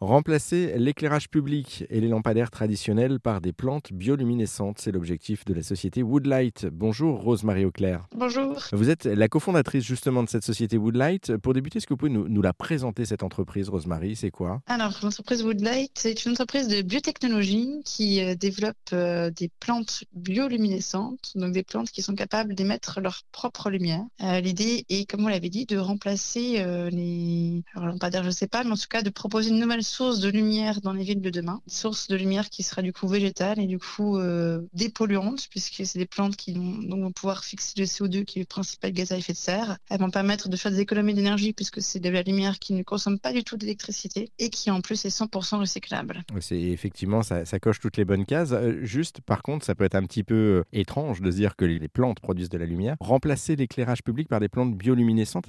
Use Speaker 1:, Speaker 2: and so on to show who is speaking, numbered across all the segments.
Speaker 1: Remplacer l'éclairage public et les lampadaires traditionnels par des plantes bioluminescentes, c'est l'objectif de la société Woodlight. Bonjour Rose-Marie Auclair.
Speaker 2: Bonjour.
Speaker 1: Vous êtes la cofondatrice justement de cette société Woodlight. Pour débuter, est-ce que vous pouvez nous, la présenter cette entreprise, Rose-Marie? C'est quoi?
Speaker 2: Alors, l'entreprise Woodlight, c'est une entreprise de biotechnologie qui euh, développe euh, des plantes bioluminescentes, donc des plantes qui sont capables d'émettre leur propre lumière. Euh, l'idée est, comme vous l'avez dit, de remplacer les alors, lampadaires, je ne sais pas, mais en tout cas de proposer une nouvelle source de lumière dans les villes de demain. Une source de lumière qui sera du coup végétale et du coup euh, dépolluante, puisque c'est des plantes qui vont, pouvoir fixer le CO2, qui est le principal gaz à effet de serre. Elles vont permettre de faire des économies d'énergie, puisque c'est de la lumière qui ne consomme pas du tout d'électricité et qui en plus est 100% recyclable.
Speaker 1: C'est effectivement, ça, ça, coche toutes les bonnes cases. Euh, juste, par contre, ça peut être un petit peu euh, étrange de dire que les plantes produisent de la lumière. Remplacer l'éclairage public par des plantes bioluminescentes,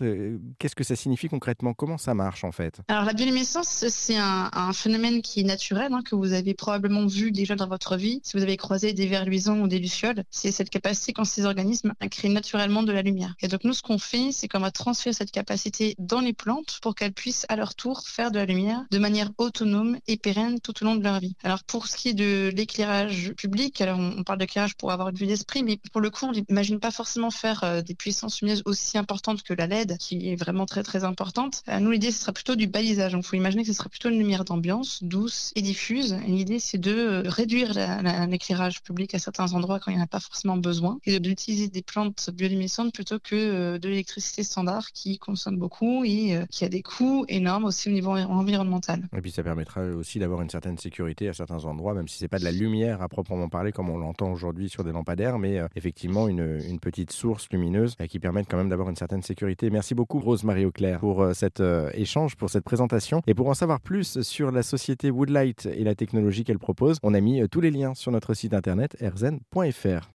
Speaker 1: qu'est-ce que ça signifie concrètement? Comment ça marche? En fait
Speaker 2: Alors la bioluminescence, c'est un phénomène qui est naturel, hein, que vous avez probablement vu déjà dans votre vie. Si vous avez croisé des vers luisants ou des lucioles, c'est cette capacité qu'ont ces organismes à créer naturellement de la lumière. Et donc nous, ce qu'on fait, c'est qu'on va transférer cette capacité dans les plantes pour qu'elles puissent à leur tour faire de la lumière de manière autonome et pérenne tout au long de leur vie. Alors pour ce qui est de l'éclairage public, alors on, parle d'éclairage pour avoir une vue d'esprit, mais pour le coup, on n'imagine pas forcément faire euh, des puissances lumineuses aussi importantes que la LED, qui est vraiment très très importante. Euh, nous, l'idée, ce sera plutôt du balisage. Il faut imaginer que ce sera plutôt une lumière d'ambiance douce et diffuse. L'idée, c'est de euh, réduire l'éclairage public à certains endroits quand il n'y en a pas forcément besoin et d'utiliser des plantes bioluminescentes plutôt que euh, de l'électricité standard qui consomme beaucoup et euh, qui a des coûts énormes aussi au niveau environnemental.
Speaker 1: Et puis ça permettra aussi d'avoir une certaine sécurité à certains endroits, même si c'est pas de la lumière à proprement parler comme on l'entend aujourd'hui sur des lampadaires, mais effectivement une, une, petite source lumineuse qui permet quand même d'avoir une certaine sécurité. Merci beaucoup Rose-Marie Auclair pour cet échange, pour cette présentation. Et pour en savoir plus sur la société Woodlight et la technologie qu'elle propose. On a mis euh, tous les liens sur notre site internet erzen.fr.